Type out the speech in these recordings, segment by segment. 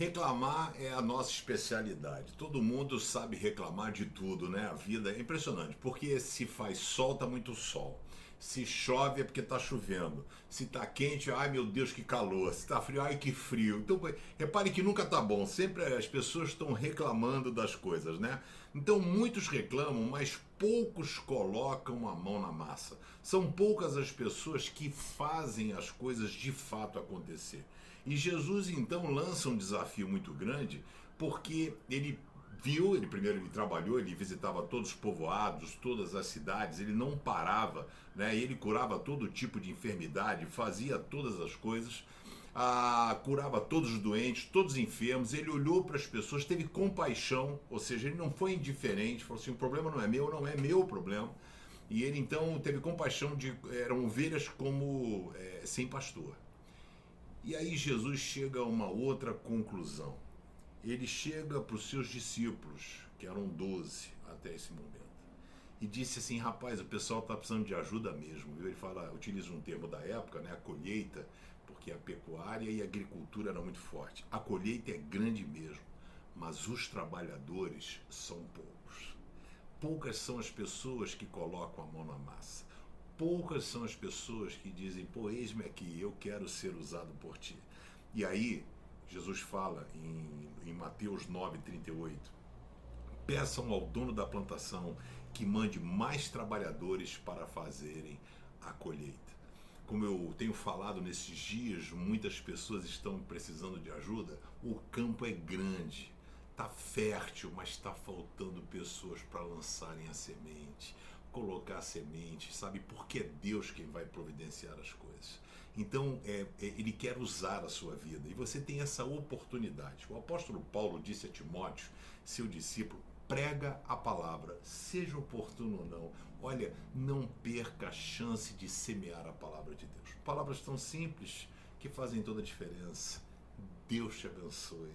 Reclamar é a nossa especialidade. Todo mundo sabe reclamar de tudo, né? A vida é impressionante, porque se faz sol, tá muito sol. Se chove é porque tá chovendo. Se tá quente, ai meu Deus, que calor. Se tá frio, ai que frio. Então, repare que nunca tá bom. Sempre as pessoas estão reclamando das coisas, né? Então, muitos reclamam, mas poucos colocam a mão na massa. São poucas as pessoas que fazem as coisas de fato acontecer. E Jesus então lança um desafio muito grande, porque ele viu, ele primeiro ele trabalhou, ele visitava todos os povoados, todas as cidades, ele não parava, né? Ele curava todo tipo de enfermidade, fazia todas as coisas, ah, curava todos os doentes, todos os enfermos. Ele olhou para as pessoas, teve compaixão, ou seja, ele não foi indiferente, falou assim: o problema não é meu, não é meu problema. E ele então teve compaixão de eram ovelhas como é, sem pastor. E aí Jesus chega a uma outra conclusão ele chega para os seus discípulos, que eram doze até esse momento, e disse assim: rapaz, o pessoal está precisando de ajuda mesmo. Ele fala, utiliza um termo da época, né, a colheita, porque a pecuária e a agricultura eram muito forte. A colheita é grande mesmo, mas os trabalhadores são poucos. Poucas são as pessoas que colocam a mão na massa. Poucas são as pessoas que dizem: pô, eis-me aqui, eu quero ser usado por ti. E aí Jesus fala em, em Mateus 9,38: Peçam ao dono da plantação que mande mais trabalhadores para fazerem a colheita. Como eu tenho falado nesses dias, muitas pessoas estão precisando de ajuda. O campo é grande, está fértil, mas está faltando pessoas para lançarem a semente, colocar a semente, sabe? Porque é Deus quem vai providenciar as coisas. Então, é, é, ele quer usar a sua vida e você tem essa oportunidade. O apóstolo Paulo disse a Timóteo, seu discípulo, prega a palavra, seja oportuno ou não. Olha, não perca a chance de semear a palavra de Deus. Palavras tão simples que fazem toda a diferença. Deus te abençoe.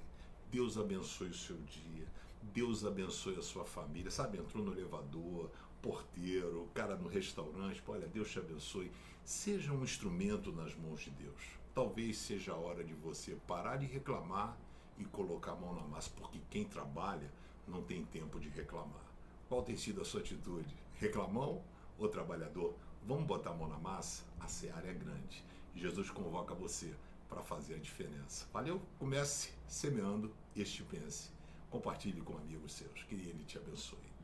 Deus abençoe o seu dia. Deus abençoe a sua família. Sabe, entrou no elevador, porteiro, o cara no restaurante. Olha, Deus te abençoe. Seja um instrumento nas mãos de Deus. Talvez seja a hora de você parar de reclamar e colocar a mão na massa, porque quem trabalha não tem tempo de reclamar. Qual tem sido a sua atitude? Reclamão ou trabalhador? Vamos botar a mão na massa? A seara é grande. Jesus convoca você para fazer a diferença. Valeu? Comece semeando este pense. Compartilhe com amigos seus. Que ele te abençoe.